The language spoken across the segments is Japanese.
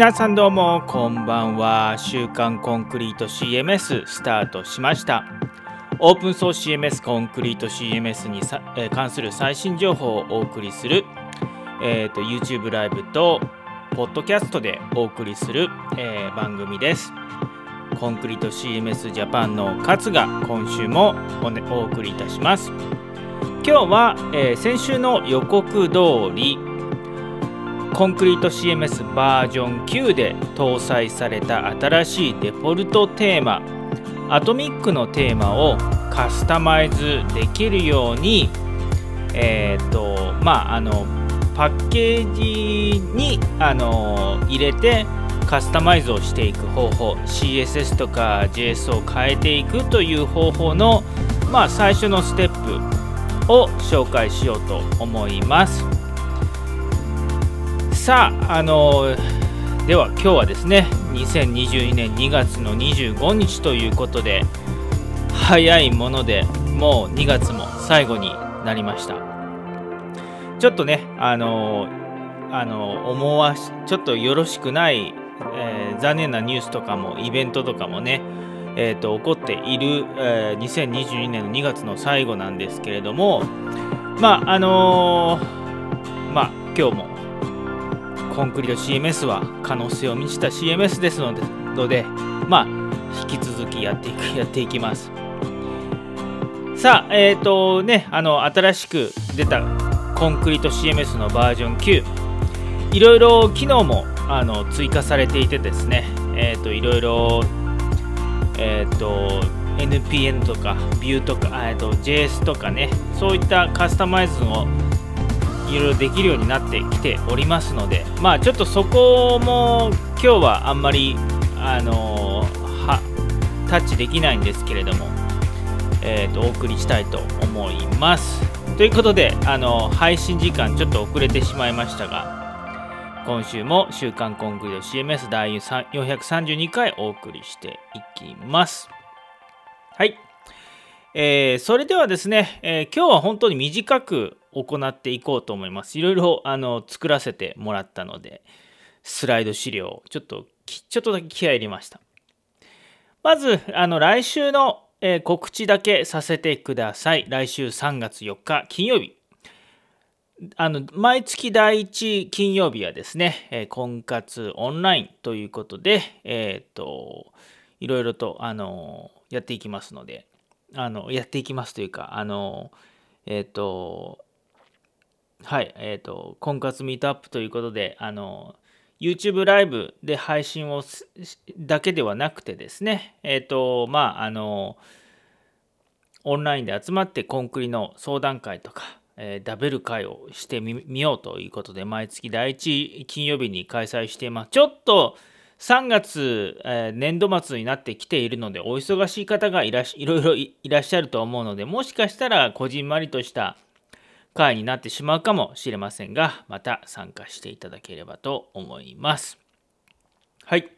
皆さんどうもこんばんは。週刊コンクリート CMS スタートしました。オープンソース CMS コンクリート CMS にさ、えー関する最新情報をお送りする、えーと YouTube ライブとポッドキャストでお送りする、えー番組です。コンクリート CMS ジャパンの勝が今週もお,、ね、お送りいたします。今日は、えー先週の予告通りコンクリート CMS バージョン9で搭載された新しいデフォルトテーマアトミックのテーマをカスタマイズできるようにえっ、とまああのパッケージにあの入れてカスタマイズをしていく方法 CSS とか JS を変えていくという方法のまあ最初のステップを紹介しようと思います。さあ、あのでは今日はですね、2022年2月の25日ということで、早いものでもう2月も最後になりました。ちょっとね、あのあの思わし、ちょっとよろしくない、えー残念なニュースとかも、イベントとかもね、えーと起こっている、えー2022年の2月の最後なんですけれども、まあ、あのまあ、今日もコンクリート CMS は可能性を満ちた CMS ですので、のでまあ、引き続きやっていく、やっていきます。さあ、えっ、とね、あの、新しく出たコンクリート CMS のバージョン9、いろいろ機能もあの追加されていてですね、えっ、と、いろいろ、えっ、と、NPN とか Vue とか、えっと JS とかね、そういったカスタマイズをいろいろできるようになってきておりますので、まあちょっとそこも今日はあんまり、あのはタッチできないんですけれども、えーとお送りしたいと思います。ということで、あの配信時間ちょっと遅れてしまいましたが、今週も週刊コンクリート CMS 第432回お送りしていきます。はい。えーそれではですね、えー今日は本当に短く行っていこうと思います。いろいろあの作らせてもらったので、スライド資料ちょっとちょっとだけ気合い入れました。まず、あの来週の、えー告知だけさせてください。来週3月4日金曜日。あの毎月第1金曜日はですね、えー婚活オンラインということで、えっ、と、いろいろと、あのやっていきますので、あのやっていきますというか、あのえっ、と、はい、えっ、と、婚活ミートアップということで、あの YouTube ライブで配信をだけではなくてですね、えっ、と、まあ、あの、オンラインで集まってコンクリの相談会とか、えーダベル会をしてみようということで、毎月第1金曜日に開催しています。ちょっと3月、えー年度末になってきているので、お忙しい方がいらしいろいろいいらっしゃると思うので、もしかしたらこじんまりとした会になってしまうかもしれませんが、また参加していただければと思います。はい。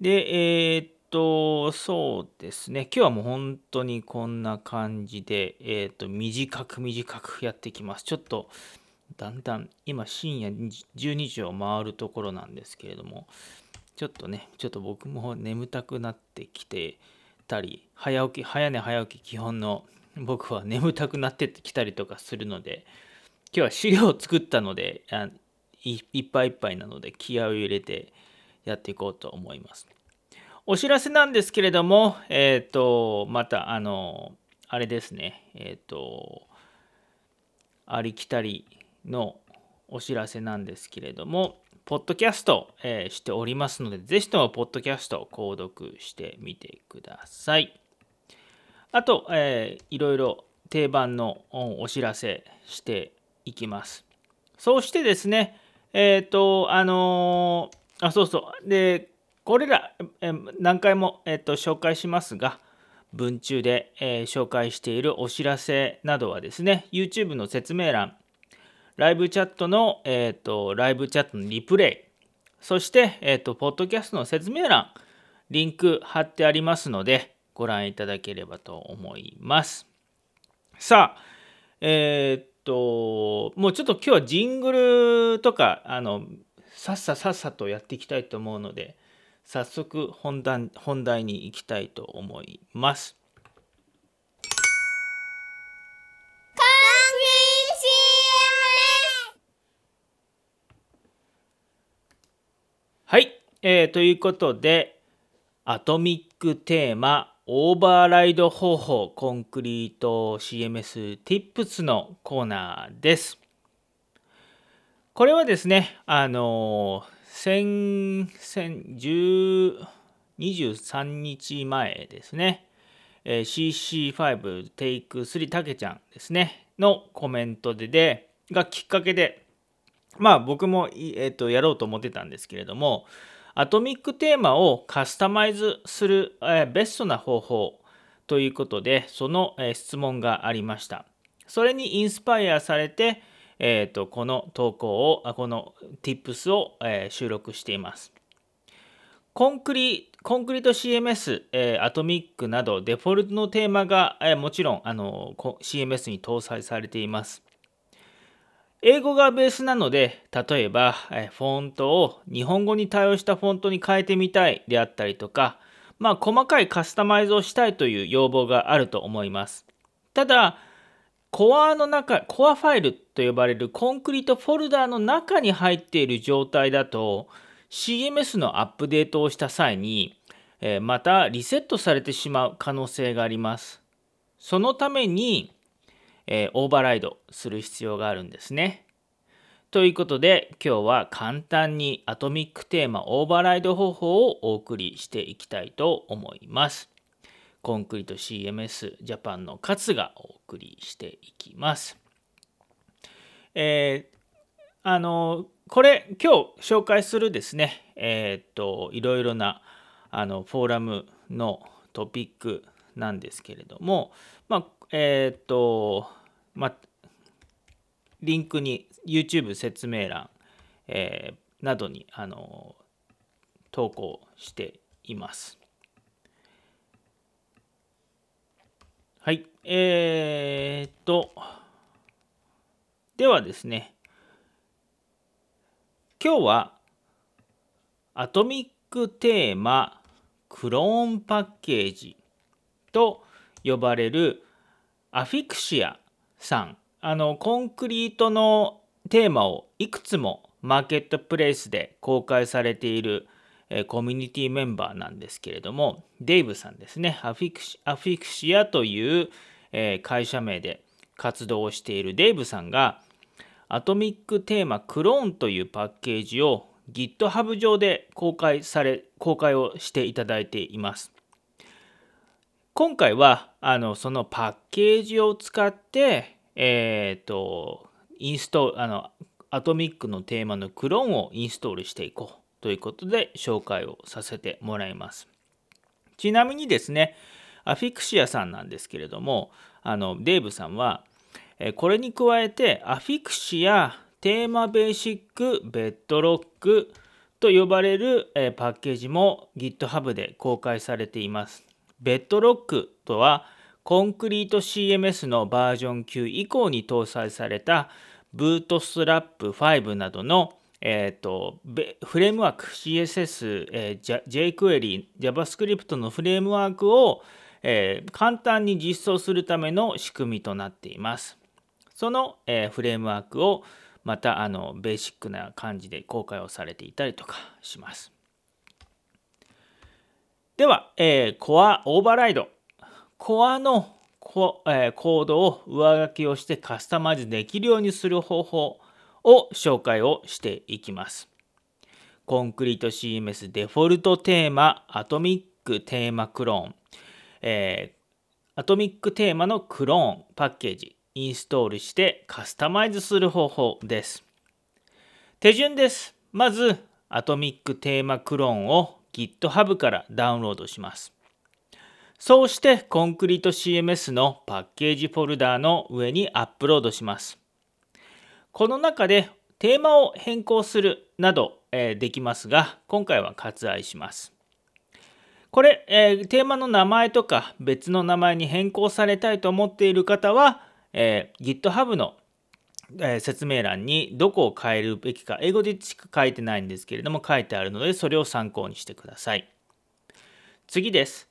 で、えーっと、そうですね。今日はもう本当にこんな感じで、えーっと、短く短くやっていきます。ちょっと、だんだん、今深夜12時を回るところなんですけれども、ちょっとね、ちょっと僕も眠たくなってきてたり、早起き、早寝早起き基本の僕は眠たくなってきたりとかするので、今日は資料を作ったので、いいっぱいいっぱいなので気合を入れてやっていこうと思います。お知らせなんですけれども、えっ、と、また、あの、あれですね、えっ、と、ありきたりのお知らせなんですけれども、ポッドキャスト、えーしておりますので、ぜひともポッドキャストを購読してみてください。あと、えーいろいろ定番のお知らせしていきます。そうしてですね、えっ、と、あのーあ、そうそう。で、これら、え何回も、えーと紹介しますが、文中で、えー紹介しているお知らせなどはですね、YouTube の説明欄、ライブチャットの、えーとライブチャットのリプレイ、そして、えーと、ポッドキャストの説明欄、リンク貼ってありますので、ご覧いただければと思います。さあ、えーっと、もうちょっと今日はジングルとか、あの、さっささっさとやっていきたいと思うので早速本題本題に行きたいと思います。はい、えー、ということでアトミックテーマオーバーライド方法コンクリート CMS Tips のコーナーです。これはですね、あの、先、先、23日前ですねえ、CC5 テイク3たけちゃんですね、のコメントでで、がきっかけで、まあ僕も、えー、とやろうと思ってたんですけれども、アトミックテーマをカスタマイズする、え、ベストな方法ということで、その、え、質問がありました。それにインスパイアされて、えーと、この投稿を、この Tips を、え、収録しています。コンクリコンクリート CMS、え、アトミックなどデフォルトのテーマが、え、もちろんあの CMS に搭載されています。英語がベースなので、例えば、フォントを日本語に対応したフォントに変えてみたいであったりとか、まあ、細かいカスタマイズをしたいという要望があると思います。ただ、コアの中、コアファイルと呼ばれるコンクリートフォルダーの中に入っている状態だと、CMS のアップデートをした際に、えまたリセットされてしまう可能性があります。そのために、えー、オーバーライドする必要があるんですね。ということで今日は簡単にアトミックテーマオーバーライド方法をお送りしていきたいと思います。コンクリート CMS ジャパンの勝がお送りしていきます。えー、あのこれ今日紹介するですねえー、っといろいろなあのフォーラムのトピックなんですけれどもまあえー、っとまリンクに YouTube 説明欄、えー、などにあの投稿しています。はい。えー、っと、ではですね、今日はアトミックテーマクローンパッケージと呼ばれるアフィクシアさん。あのコンクリートのテーマをいくつもマーケットプレイスで公開されている、コミュニティメンバーなんですけれどもデイブさんですね。アフィクシアフィクシアという、会社名で活動をしているデイブさんがアトミックテーマクローンというパッケージを GitHub 上で公開され公開をしていただいています。今回はあのそのパッケージを使ってえっ、ー、とインストあのアトミックのテーマのクローンをインストールしていこうということで紹介をさせてもらいます。ちなみにですねアフィクシアさんなんですけれどもあのデーブさんはこれに加えてアフィクシアテーマベーシックベッドロックと呼ばれるパッケージも GitHub で公開されています。ベッドロックとはコンクリート CMS のバージョン9以降に搭載されたブートストラップ5などの、えーと、フレームワーク CSS、えー、jQuery、JavaScript のフレームワークを、えー、簡単に実装するための仕組みとなっています。その、えー、フレームワークをまたあのベーシックな感じで公開をされていたりとかします。では、えー、コアオーバーライド。コアのコ,、えー、コードを上書きをしてカスタマイズできるようにする方法を紹介をしていきます。コンクリート CMS デフォルトテーマアトミックテーマクローン、えー、アトミックテーマのクローンパッケージインストールしてカスタマイズする方法です。手順です。まず、アトミックテーマクローンを GitHub からダウンロードします。そうしてコンクリート CMS のパッケージフォルダーの上にアップロードします。この中でテーマを変更するなど、え、できますが、今回は割愛します。これ、え、テーマの名前とか別の名前に変更されたいと思っている方は、え、GitHub のえー、説明欄にどこを変えるべきか、英語でしか書いてないんですけれども、書いてあるので、それを参考にしてください。次です。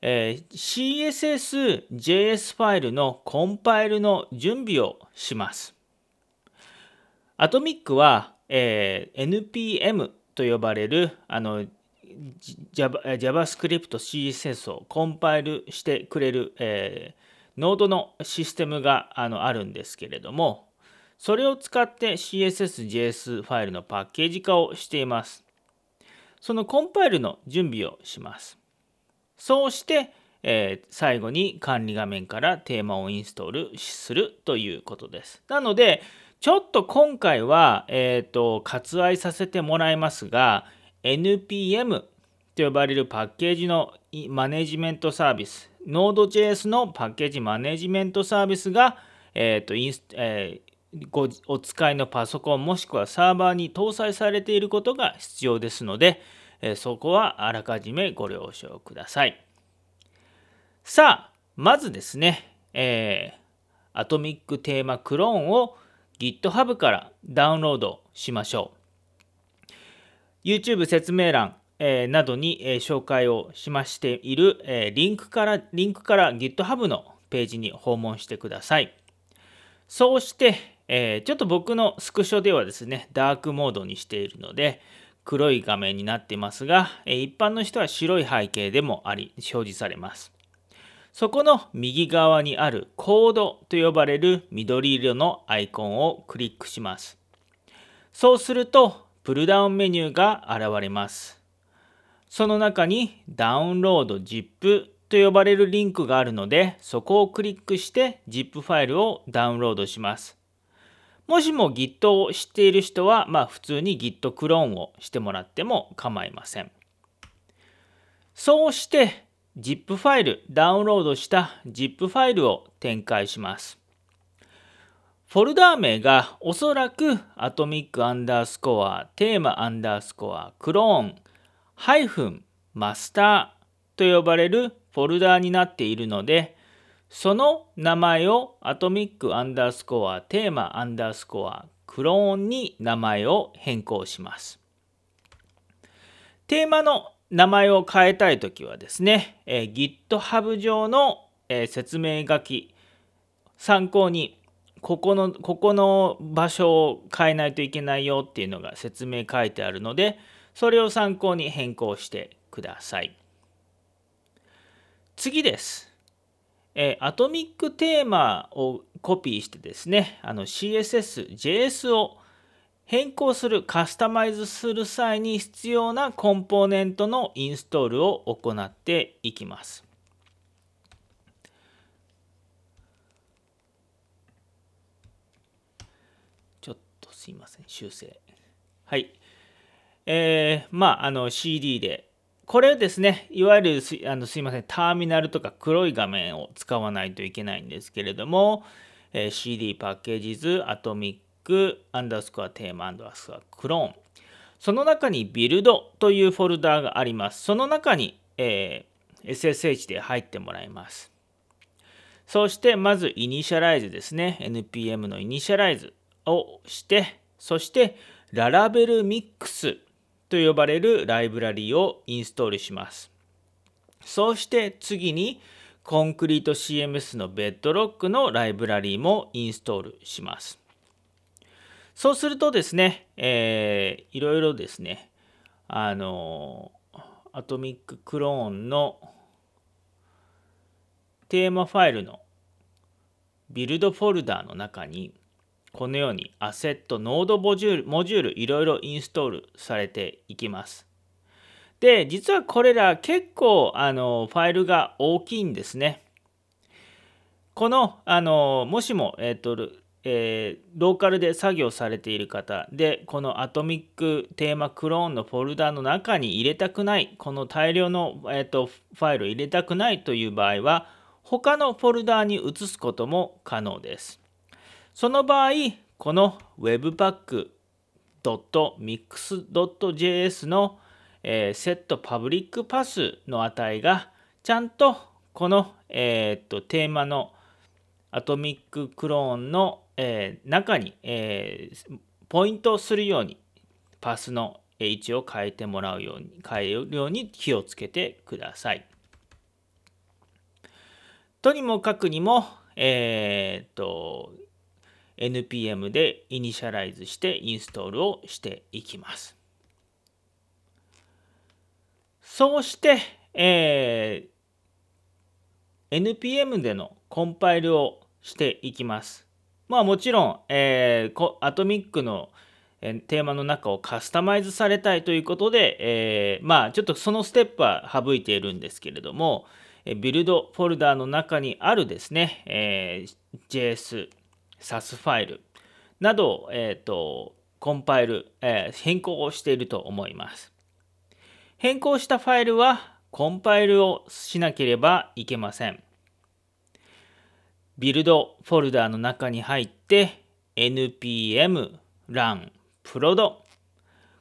えー、CSS、JS ファイルのコンパイルの準備をします。アトミックは、えー、NPM と呼ばれるあの JavaScript、CSS をコンパイルしてくれる、えー、ノードのシステムがあのあるんですけれども、それを使って CSS、JS ファイルのパッケージ化をしています。そのコンパイルの準備をします。そうして、えー、最後に管理画面からテーマをインストールするということです。なので、ちょっと今回は、えーと、割愛させてもらいますが、NPM と呼ばれるパッケージのマネジメントサービス、Node.js のパッケージマネジメントサービスが、えーとインスえーごお使いのパソコンもしくはサーバーに搭載されていることが必要ですので、えそこはあらかじめご了承ください。さあ、まずですね、えー、アトミックテーマクローンを GitHub からダウンロードしましょう。YouTube 説明欄、えー、などに、えー、紹介をしましている、え、リンクから、リンクから GitHub のページに訪問してください。そうして、えー、ちょっと僕のスクショではですね、ダークモードにしているので、黒い画面になってますが、え、一般の人は白い背景でもあり、表示されます。そこの右側にあるコードと呼ばれる緑色のアイコンをクリックします。そうすると、プルダウンメニューが現れます。その中にダウンロード ZIP と呼ばれるリンクがあるので、そこをクリックして ZIP ファイルをダウンロードします。もしも Git を知っている人は、まあ普通に Git クローンをしてもらっても構いません。そうして ZIP ファイル、ダウンロードした ZIP ファイルを展開します。フォルダー名がおそらくアトミックアンダースコア、テーマアンダースコア、クローン、ハイフン、マスターと呼ばれるフォルダーになっているので、その名前をアトミックアンダースコア、テーマアンダースコア、クローンに名前を変更します。テーマの名前を変えたいときはですね、えー、GitHub 上の、えー、説明書き、参考に、ここの、ここの場所を変えないといけないよっていうのが説明書いてあるので、それを参考に変更してください。次です。えー、アトミックテーマをコピーしてですね、CSS、JS を変更する、カスタマイズする際に必要なコンポーネントのインストールを行っていきます。ちょっとすいません、修正。はい。えー、まあ、あの CD でこれですね、いわゆるすあのすいません、ターミナルとか黒い画面を使わないといけないんですけれども、えー、CD パッケージズ、アトミック、アンダースコアテーマ、アンダースコアクローン。その中にビルドというフォルダーがあります。その中に、えー、SSH で入ってもらいます。そしてまず initialize ですね。NPM の initialize をして、そして Laravel Mix と呼ばれるライブラリをインストールします。そうして次にコンクリート CMS のベッドロックのライブラリーもインストールします。そうするとですね、えー、いろいろですね、あの、アトミッククローンのテーマファイルのビルドフォルダーの中にこのようにアセット、ノードモジュール、モジュールいろいろインストールされていきます。で、実はこれら結構あのファイルが大きいんですね。この、あのもしも、えっ、ー、と、えー、ローカルで作業されている方で、このアトミックテーマクローンのフォルダの中に入れたくない、この大量の、えーと、ファイルを入れたくないという場合は、他のフォルダに移すことも可能です。その場合、この webpack.mix.js の、えー、セットパブリックパスの値がちゃんとこの、えー、とテーマのアトミッククローンのえー、中に、えー、ポイントするようにパスの位置を変えてもらうように変えるように気をつけてください。とにもかくにも、えー、と NPM でイニシャライズしてインストールをしていきます。そうして、えー、NPM でのコンパイルをしていきます。まあもちろん、えー、アトミックのテーマの中をカスタマイズされたいということで、えー、まあちょっとそのステップは省いているんですけれども、ビルドフォルダーの中にあるですね、えー、JS、SAS ファイルなど、えーと、コンパイル、えー、変更をしていると思います。変更したファイルはコンパイルをしなければいけません。ビルドフォルダーの中に入って npm run prod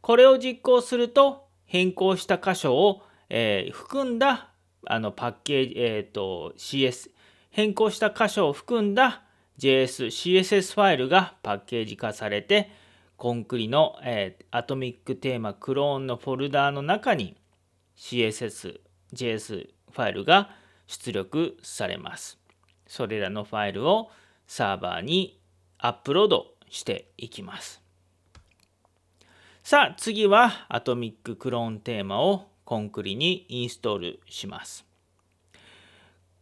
これを実行すると変更した箇所を、えー、含んだあのパッケージ、えーと、CS 変更した箇所を含んだ JS、CSS ファイルがパッケージ化されてコンクリの、えー、アトミックテーマクローンのフォルダーの中に CSS、JS ファイルが出力されます。それらのファイルをサーバーにアップロードしていきます。さあ次はアトミッククローンテーマをコンクリにインストールします。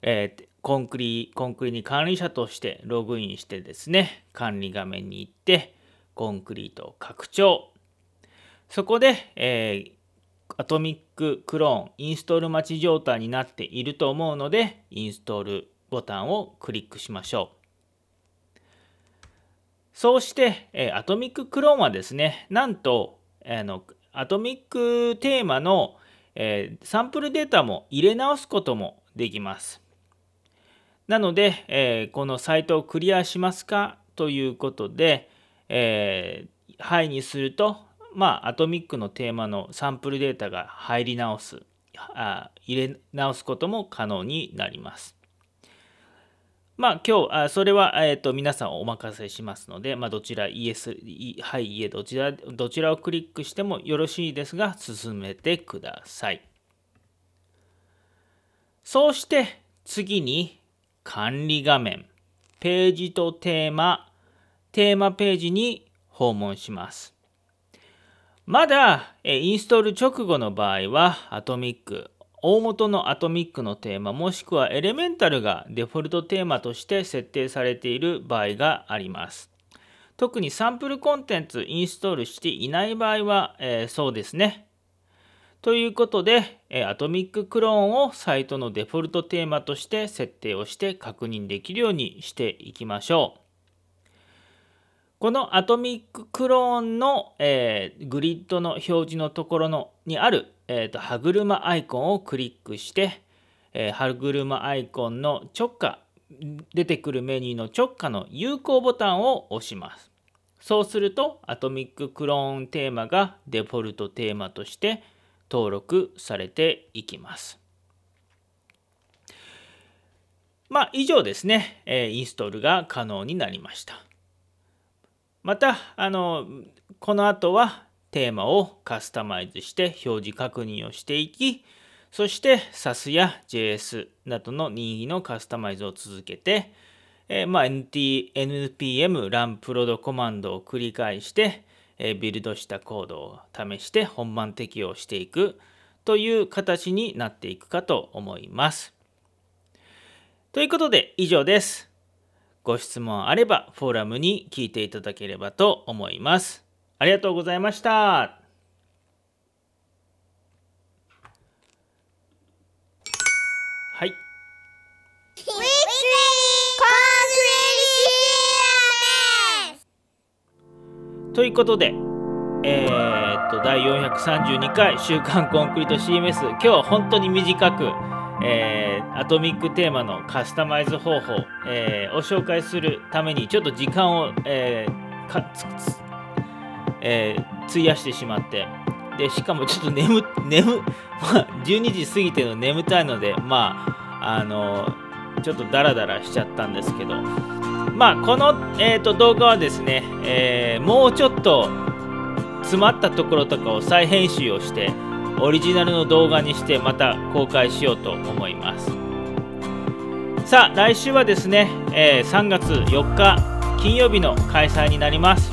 えー、コンクリ、コンクリに管理者としてログインしてですね、管理画面に行って、コンクリート拡張。そこで、えー、アトミッククローンインストール待ち状態になっていると思うので、インストールボタンをクリックしましょう。そうして、えー、アトミッククローンはですね、なんと、あのアトミックテーマのえー、サンプルデータも入れ直すこともできます。なので、えー、このサイトをクリアしますかということで、えー、はいにすると、まあ、アトミックのテーマのサンプルデータが入り直す、あ入れ直すことも可能になります。まあ今日、あそれは、えーと、皆さんお任せしますので、まあ、どちら、イエス、はい、いえ、どちら、どちらをクリックしてもよろしいですが、進めてください。そうして次に管理画面、ページとテーマ、テーマページに訪問します。まだインストール直後の場合は、アトミック、大元のアトミックのテーマもしくはエレメンタルがデフォルトテーマとして設定されている場合があります。特にサンプルコンテンツインストールしていない場合は、えー、そうですね。ということで、アトミッククローンをサイトのデフォルトテーマとして設定をして確認できるようにしていきましょう。このアトミッククローンの、えー、グリッドの表示のところのにあるえーと、歯車アイコンをクリックして、えー、歯車アイコンの直下出てくるメニューの直下の有効ボタンを押します。そうするとアトミッククローンテーマがデフォルトテーマとして登録されていきます。まあ以上ですね、えー、インストールが可能になりました。またあのこの後はテーマをカスタマイズして表示確認をしていき、そして SAS や JS などの任意のカスタマイズを続けて、えー、まあ、NT、NPM ランプロドコマンドを繰り返して、えー、ビルドしたコードを試して本番適用していくという形になっていくかと思います。ということで以上です。ご質問あればフォーラムに聞いていただければと思います。ありがとうございました。はい。ということで、えー、っと、第432回週刊コンクリート CMS、今日は本当に短く、えー、アトミックテーマのカスタマイズ方法、えー、を紹介するために、ちょっと時間を、えー、かつつえー、費やしてしまって。でしかもちょっと眠眠、まあ、12時過ぎての眠たいのでまああのちょっとダラダラしちゃったんですけど。まあこの、えーと、動画はですね、えー、もうちょっと詰まったところとかを再編集をしてオリジナルの動画にしてまた公開しようと思います。さあ来週はですね、えー、3月4日金曜日の開催になります、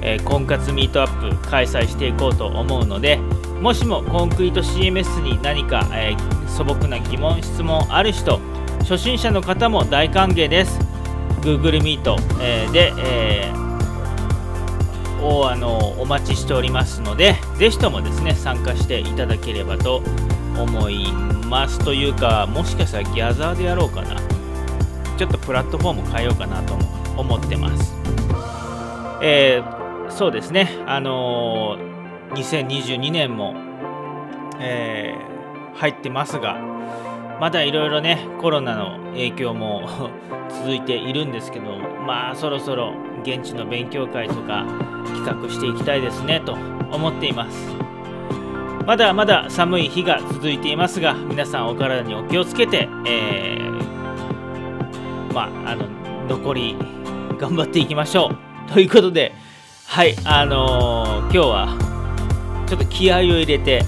えー、婚活ミートアップ開催していこうと思うのでもしもコンクリート CMS に何か、えー、素朴な疑問質問ある人初心者の方も大歓迎です。Google Meet、えー、で、えー、をあのお待ちしておりますのでぜひともですね参加していただければと思います。というかもしかしたらギャザーでやろうかな。ちょっとプラットフォーム変えようかなと思ってます。えー、そうですね。あのー、2022年も、えー、入ってますがまだいろいろねコロナの影響も 続いているんですけどまあそろそろ現地の勉強会とか企画していきたいですねと思っています。まだまだ寒い日が続いていますが皆さんお体にお気をつけて、えー、まああの残り頑張っていきましょう。ということではいあのー、今日はちょっと気合を入れて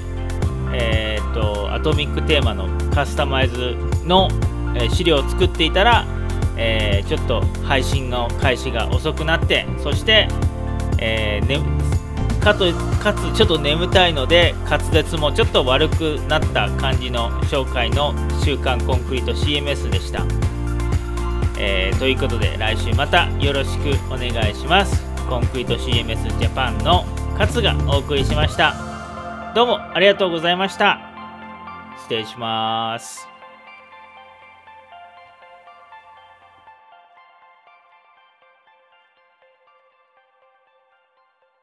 えー、っとアトミックテーマのカスタマイズの、資料を作っていたら、えー、ちょっと配信の開始が遅くなってそして、えーね、かとかつちょっと眠たいので滑舌もちょっと悪くなった感じの紹介の「週刊コンクリート CMS」でした、えー、ということで来週またよろしくお願いします。コンクリート CMS ジャパンの勝がお送りしました。どうもありがとうございました。失礼します。